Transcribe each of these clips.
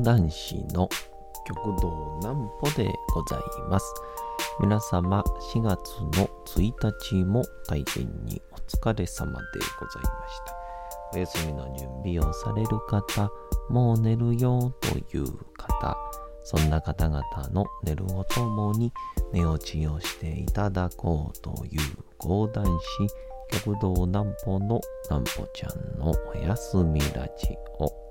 講談師の極道南歩でございます。皆様、4月の1日も大変にお疲れ様でございました。お休みの準備をされる方、もう寝るよという方、そんな方々の寝るをともに寝落ちをしていただこうという講談師、極道南歩の南歩ちゃんのおやすみラジオ。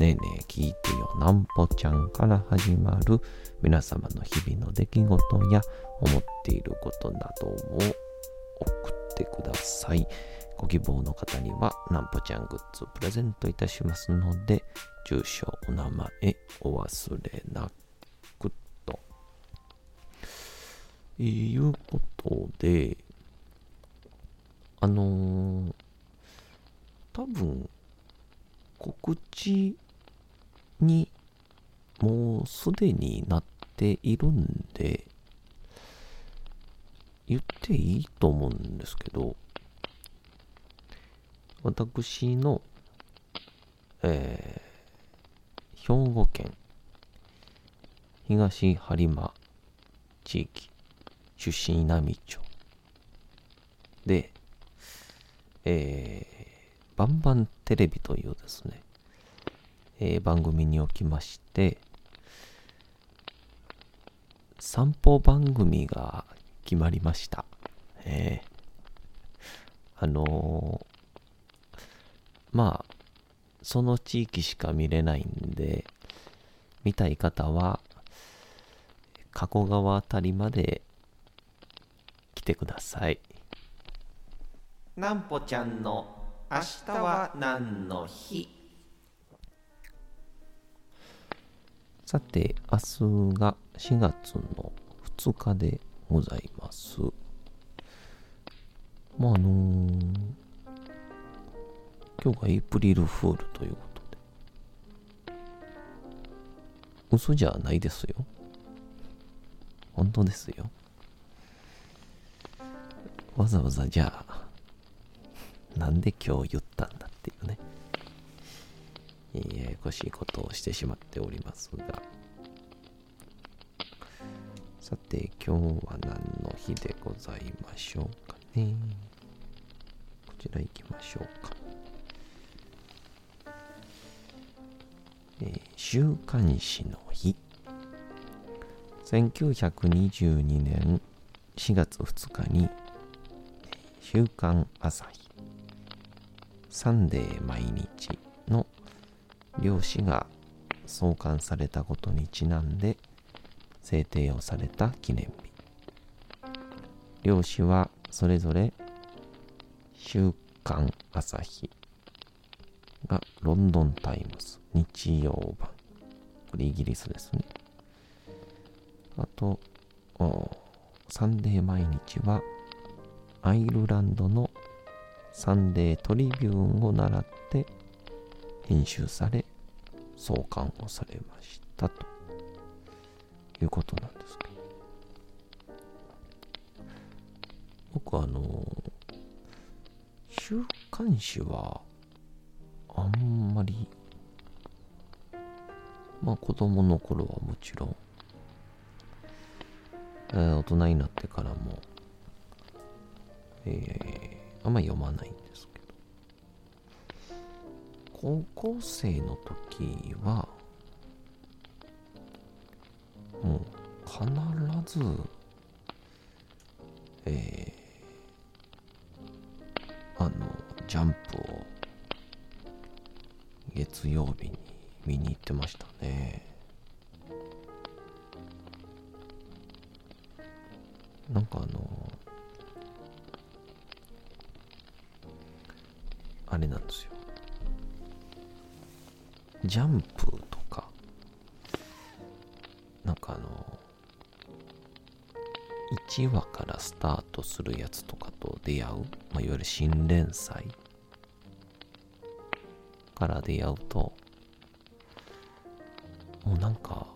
ねえねえ聞いてよなんぽちゃんから始まる皆様の日々の出来事や思っていることなどを送ってください。ご希望の方にはなんぽちゃんグッズプレゼントいたしますので、住所、お名前お忘れなくと。いうことで、あのー、多分、告知にもうすでになっているんで、言っていいと思うんですけど、私の、えー、兵庫県東播磨地域出身稲美町で、えー、バンバンテレビというですね、えー、番組におきまして、散歩番組が決まりました。えー、あのーまあ、その地域しか見れないんで、見たい方は、加古川あたりまで来てください。なんぽちゃんの明日は何の日？さて、明日が4月の2日でございます。まあ、あのー今日がエイプリルフールということで。嘘じゃないですよ。本当ですよ。わざわざじゃあ、なんで今日言ったんだっていうね。ややこしいことをしてしまっておりますが。さて、今日は何の日でございましょうかね。こちら行きましょうか。えー週刊誌の日1922年4月2日に「週刊朝日」「サンデー毎日」の両紙が創刊されたことにちなんで制定をされた記念日。両誌はそれぞれ「週刊朝日」がロンドンタイムズ日曜版。これイギリスですね。あとサンデー毎日はアイルランドのサンデートリビューンを倣って編集され創刊をされましたと。いうことなんですけど。僕あの週刊誌はあんまりまあ子供の頃はもちろん、えー大人になってからも、えーあんまり読まないんです高校生の時はもう必ずえーあのジャンプを月曜日に見に行ってましたね。なんかあのあれなんですよ。ジャンプとか、なんかあの、1話からスタートするやつとかと出会う、まあ、いわゆる新連載から出会うと、もうなんか、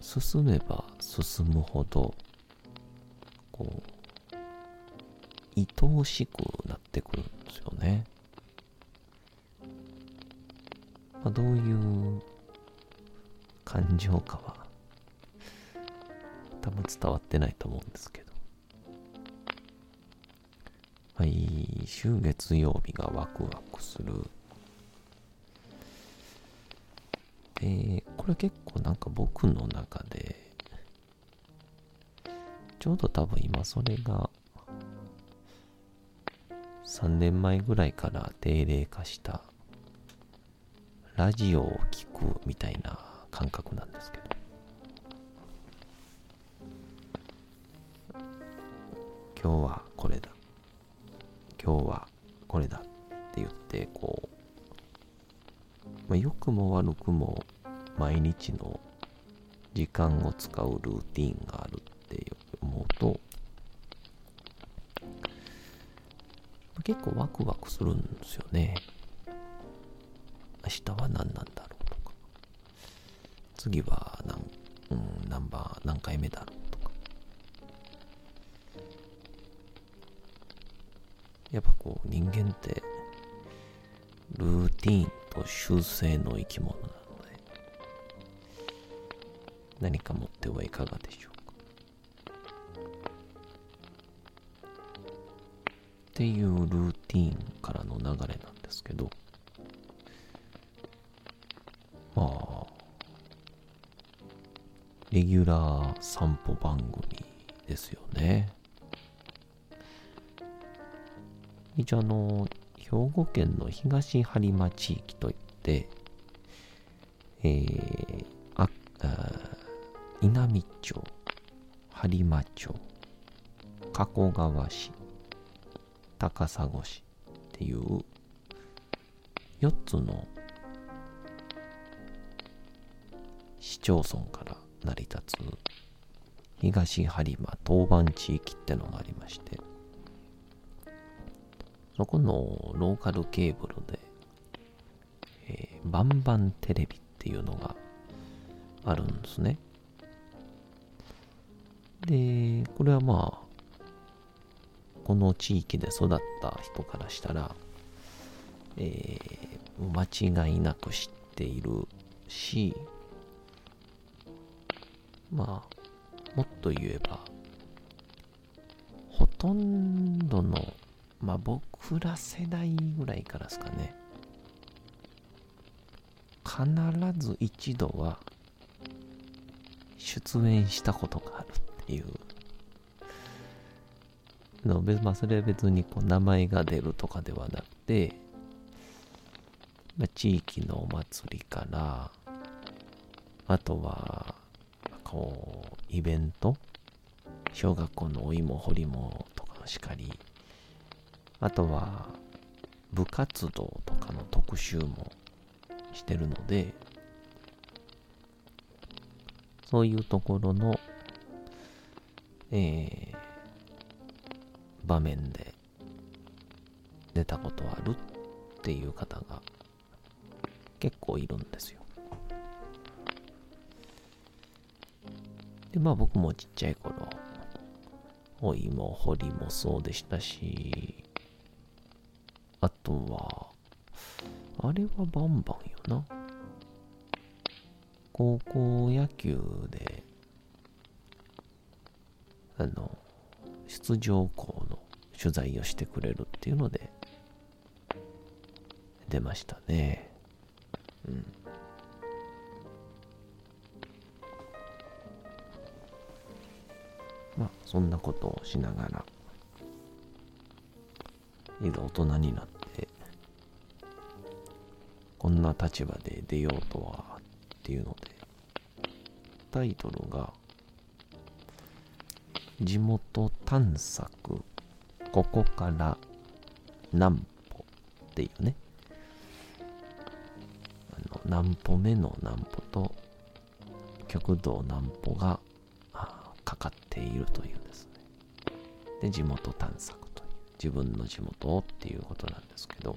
進めば進むほど、こう、愛おしくなってくるんですよね。まあ、どういう感情かは、多分伝わってないと思うんですけど。毎週月曜日がワクワクする。で、これ結構なんか僕の中で、ちょうど多分今それが、3年前ぐらいから定例化したラジオを聴くみたいな感覚なんですけど今日はこれだ今日はこれだって言ってこう、まあ、良くも悪くも毎日の時間を使うルーティンがあるって思うと結構ワクワクするんですよね。明日は何なんだろうとか、次は何、うん、何番、何回目だろうとか。やっぱこう人間ってルーティーンと修正の生き物なので何か持ってはいかがでしょうかっていうルーティーンからの流れなんですけどレギュラー散歩番組ですよね。一応あの、兵庫県の東播磨地域といって、えー、あ、あ稲美町、播磨町、加古川市、高砂市っていう4つの市町村から成り立つ東播磨当番地域ってのがありましてそこのローカルケーブルで、えー、バンバンテレビっていうのがあるんですね。でこれはまあこの地域で育った人からしたら、えー、間違いなく知っているしまあ、もっと言えば、ほとんどの、まあ僕ら世代ぐらいからですかね、必ず一度は出演したことがあるっていうの別まあそれは別にこう名前が出るとかではなくて、まあ、地域のお祭りからあとはこう、イベント？小学校のお芋掘りもとかのしかり、あとは部活動とかの特集もしてるので、そういうところの、えー、場面で出たことあるっていう方が結構いるんですよ。で、まあ僕もちっちゃい頃、お芋掘りもそうでしたし、あとは、あれはバンバンよな。高校野球で、あの、出場校の取材をしてくれるっていうので、出ましたね。うん。まあそんなことをしながらいざ大人になってこんな立場で出ようとはっていうのでタイトルが地元探索ここから南歩っていうね。あの何歩目の何歩と極道何歩がかかっているというですね。で、地元探索という、自分の地元をっていうことなんですけど、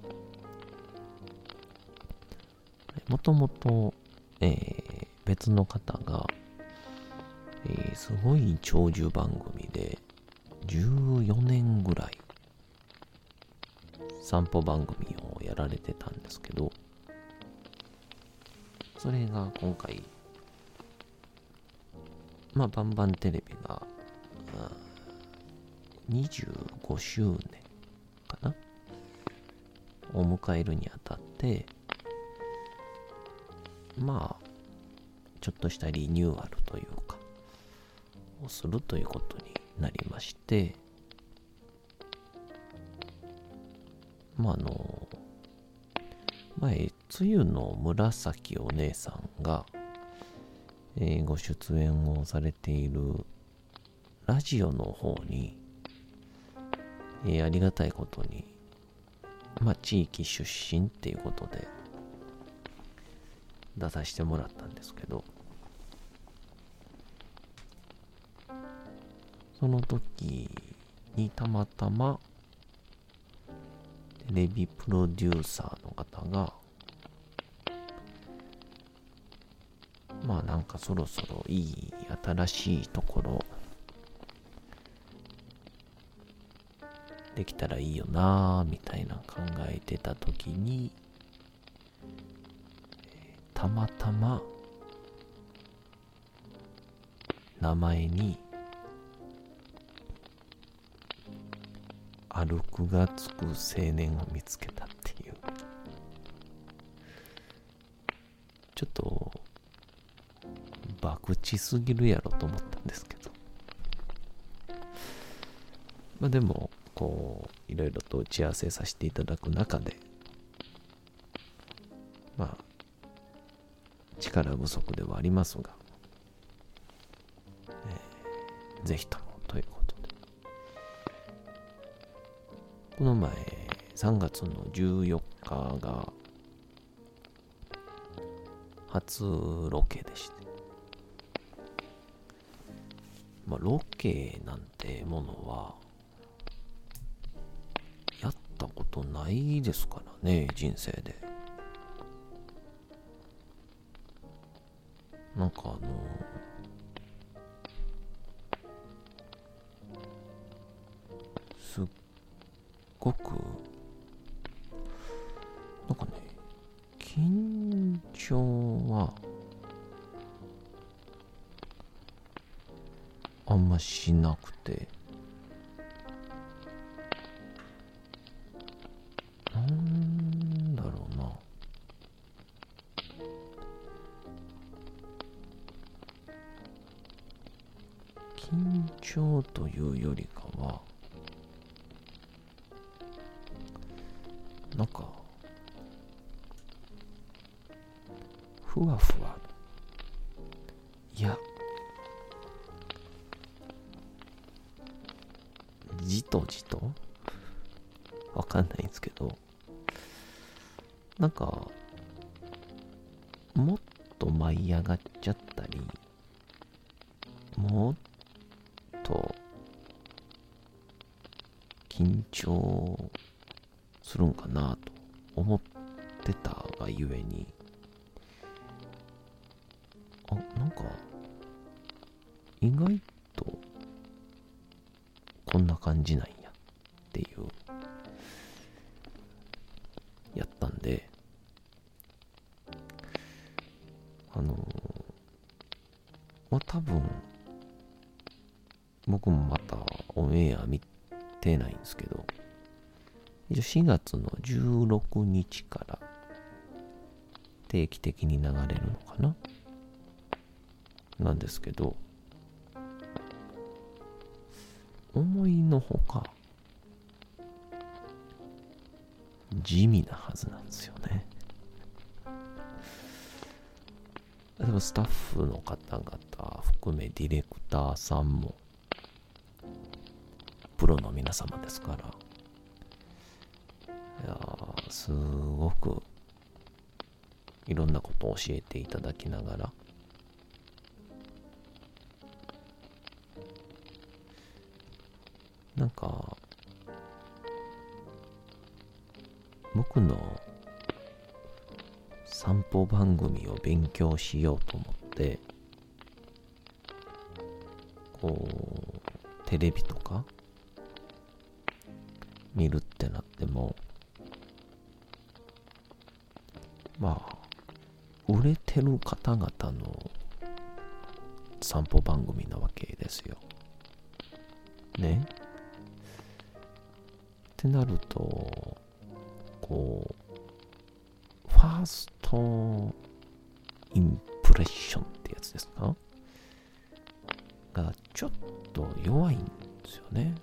もともと、えー、別の方が、えー、すごい長寿番組で、14年ぐらい、散歩番組をやられてたんですけど、それが今回、まあ、バンバンテレビが、25周年かな？を迎えるにあたって、まあ、ちょっとしたリニューアルというか、をするということになりまして、まあ、あの、前、つゆの紫お姉さんが、えー、ご出演をされているラジオの方に、えー、ありがたいことに、まあ、地域出身っていうことで出させてもらったんですけど、その時にたまたまテレビプロデューサーの方が、まあなんかそろそろいい新しいところできたらいいよなみたいな考えてた時にたまたま名前に歩くがつく青年を見つけたっていう。ちょっと博打すぎるやろと思ったんですけど。まあでも、こう、いろいろと打ち合わせさせていただく中で、まあ、力不足ではありますが、えー、ぜひともということで。この前、3月の14日が、初ロケでして、まあ、ロケなんてものは、やったことないですからね、人生で。なんかあのすっごく、しなくて。わかんないんですけど、なんか、もっと舞い上がっちゃったり、もっと緊張するんかなと思ってたがゆえに、あ、なんか、意外とこんな感じなんやっていうあのまあ多分僕もまたオンエア見てないんですけど一応4月の16日から定期的に流れるのかな？なんですけど思いのほか地味なはずなんですよね。例えばスタッフの方々含めディレクターさんもプロの皆様ですから。いやすごくいろんなことを教えていただきながら、勉強しようと思って、こう、テレビとか見るってなっても、まあ、売れてる方々の散歩番組なわけですよ。ねってなると、こう、ファーストインプレッションってやつですか？がちょっと弱いんですよね。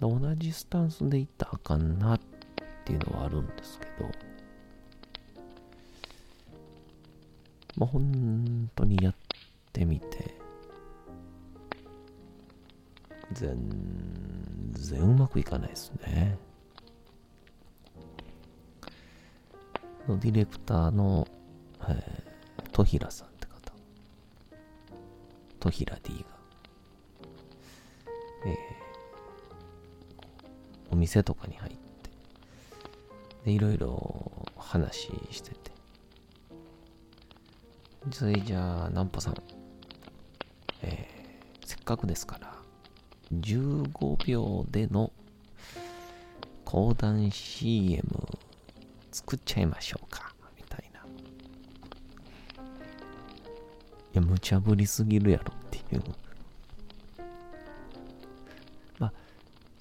同じスタンスでいったらあかんなっていうのはあるんですけど、まあ、本当にやってみて、全然うまくいかないですね。ディレクターの、えー、戸平さんって方。戸平 D が、えー、お店とかに入って、で、いろいろ話してて、それじゃあ、ナンポさん、えー、せっかくですから、15秒での講談 CM 作っちゃいましょういや、無茶ぶりすぎるやろっていう。まあ、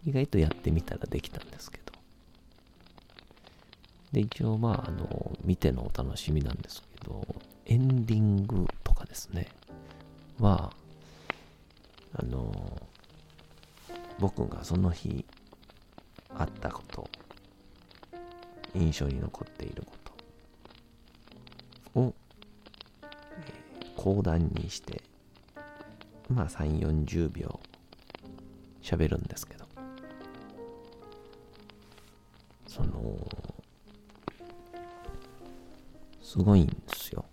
意外とやってみたらできたんですけど。で、一応まあ、あの、見てのお楽しみなんですけど、エンディングとかですね、は、あの、僕がその日あったこと、印象に残っていることを、講談にして、まあ3、40秒喋るんですけど、その、すごいんですよ。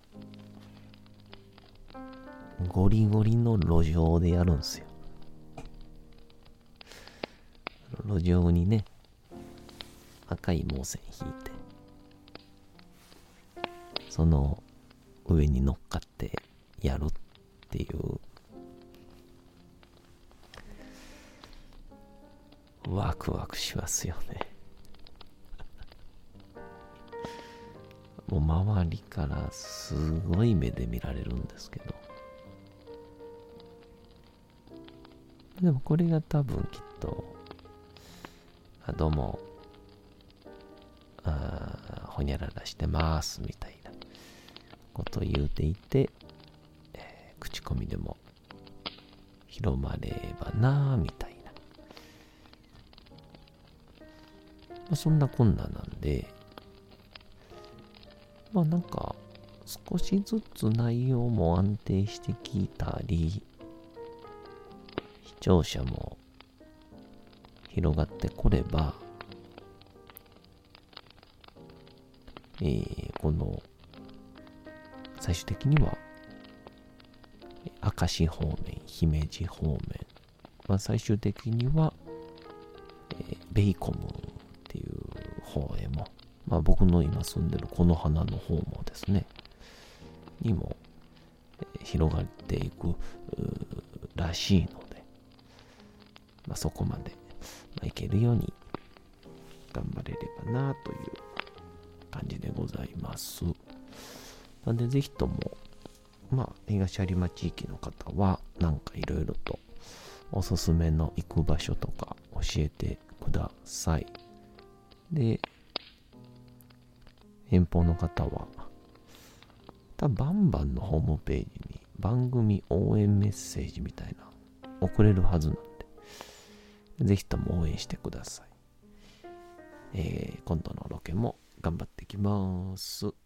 ゴリゴリの路上でやるんですよ。路上にね、赤い毛線引いて、その上に乗っかってやるっていう、ワクワクしますよね。もう周りからすごい目で見られるんですけど。でもこれが多分きっとあどうも、あほにゃららしてますみたいなことを言うていて、コミでも広まればなみたいな。まあ、そんなこんななんで、まあなんか少しずつ内容も安定してきたり、視聴者も広がってこれば、えー、この、最終的には、明石方面、姫路方面、まあ、最終的には、えー、ベイコムっていう方へも、まあ、僕の今住んでるこの花の方もですね、にも、広がっていくらしいので、まあ、そこまでまあ、いけるように頑張れればなという感じでございます。なんでぜひとも、まあ、東有馬地域の方は、なんかいろいろとおすすめの行く場所とか教えてください。で、遠方の方は、多分バンバンのホームページに番組応援メッセージみたいな送れるはずなんでぜひとも応援してください。えー、今度のロケも頑張ってきます。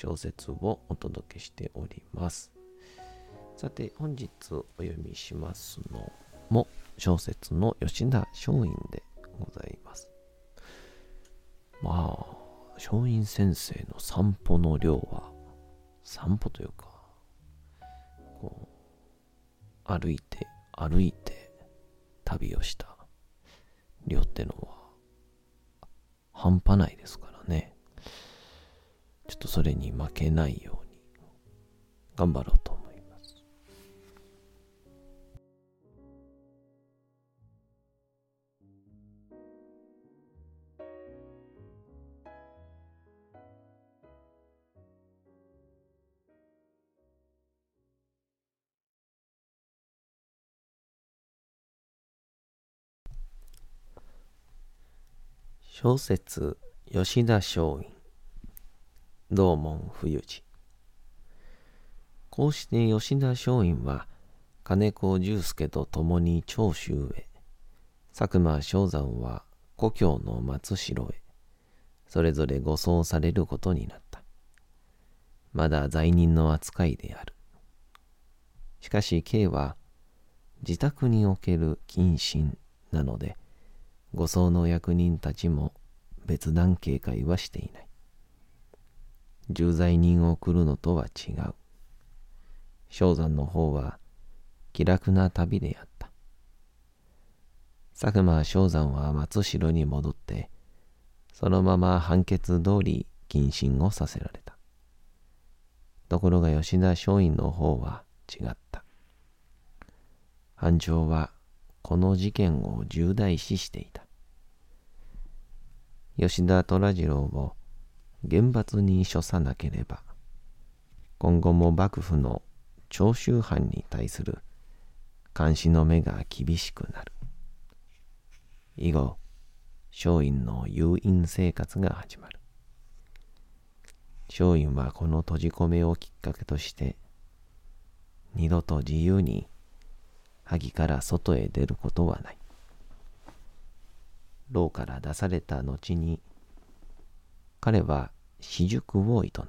小説をお届けしております。さて、本日お読みしますのも小説の吉田松陰でございます。まあ、松陰先生の散歩の量は、散歩というか、こう、歩いて、歩いて、旅をした量ってのは、半端ないですか。ちょっとそれに負けないように頑張ろうと思います。小説吉田松陰道門冬治。こうして吉田松陰は金子重介と共に長州へ、佐久間正山は故郷の松代へ、それぞれ護送されることになった。まだ罪人の扱いである。しかし K は自宅における謹慎なので、護送の役人たちも別段警戒はしていない。重罪人を送るのとは違う。正山の方は気楽な旅であった。佐久間正山は松代に戻って、そのまま判決通り謹慎をさせられた。ところが吉田松陰の方は違った。班長はこの事件を重大視していた。吉田虎次郎を厳罰に処さなければ、今後も幕府の長州藩に対する監視の目が厳しくなる。以後、松陰の誘引生活が始まる。松陰はこの閉じ込めをきっかけとして、二度と自由に萩から外へ出ることはない。牢から出された後に彼は私塾を営む。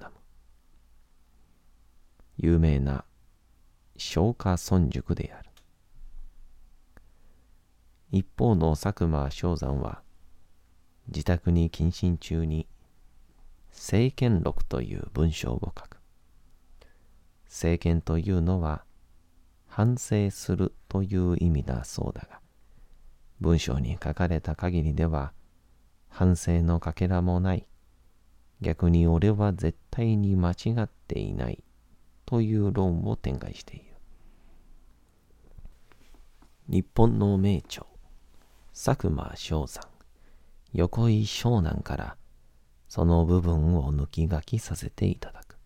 有名な松下村塾である。一方の佐久間正山は自宅に謹慎中に政権録という文章を書く。政権というのは反省するという意味だそうだが、文章に書かれた限りでは反省のかけらもない逆に俺は絶対に間違っていないという論を展開している。日本の名著、佐久間翔さん、横井湘南からその部分を抜き書きさせていただく。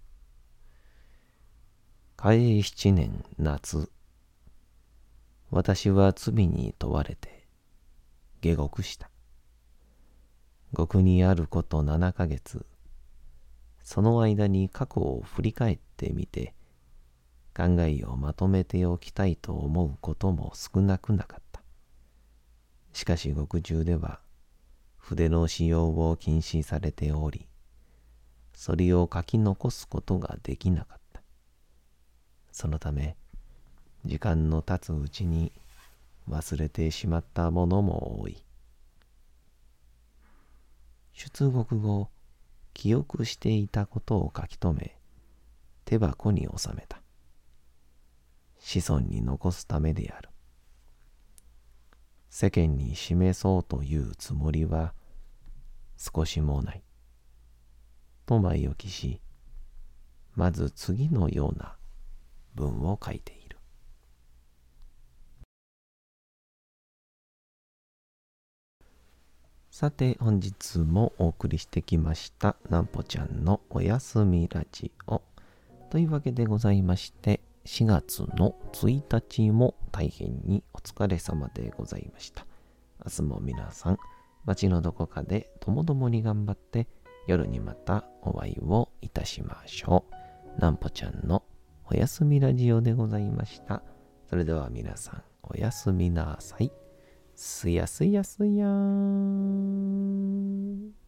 嘉永七年夏、私は罪に問われて下獄した。獄にあること七ヶ月、その間に過去を振り返ってみて、考えをまとめておきたいと思うことも少なくなかった。しかし獄中では、筆の使用を禁止されており、それを書き残すことができなかった。そのため、時間の経つうちに忘れてしまったものも多い。出国後、記憶していたことを書き留め、手箱に収めた。子孫に残すためである。世間に示そうというつもりは少しもない。と前置きし、まず次のような文を書いている。さて本日もお送りしてきましたなんぽちゃんのおやすみラジオというわけでございまして、4月の1日も大変にお疲れ様でございました。明日も皆さん、街のどこかでともどもに頑張って、夜にまたお会いをいたしましょう。なんぽちゃんのおやすみラジオでございました。それでは皆さん、おやすみなさい。すやすやすやーん。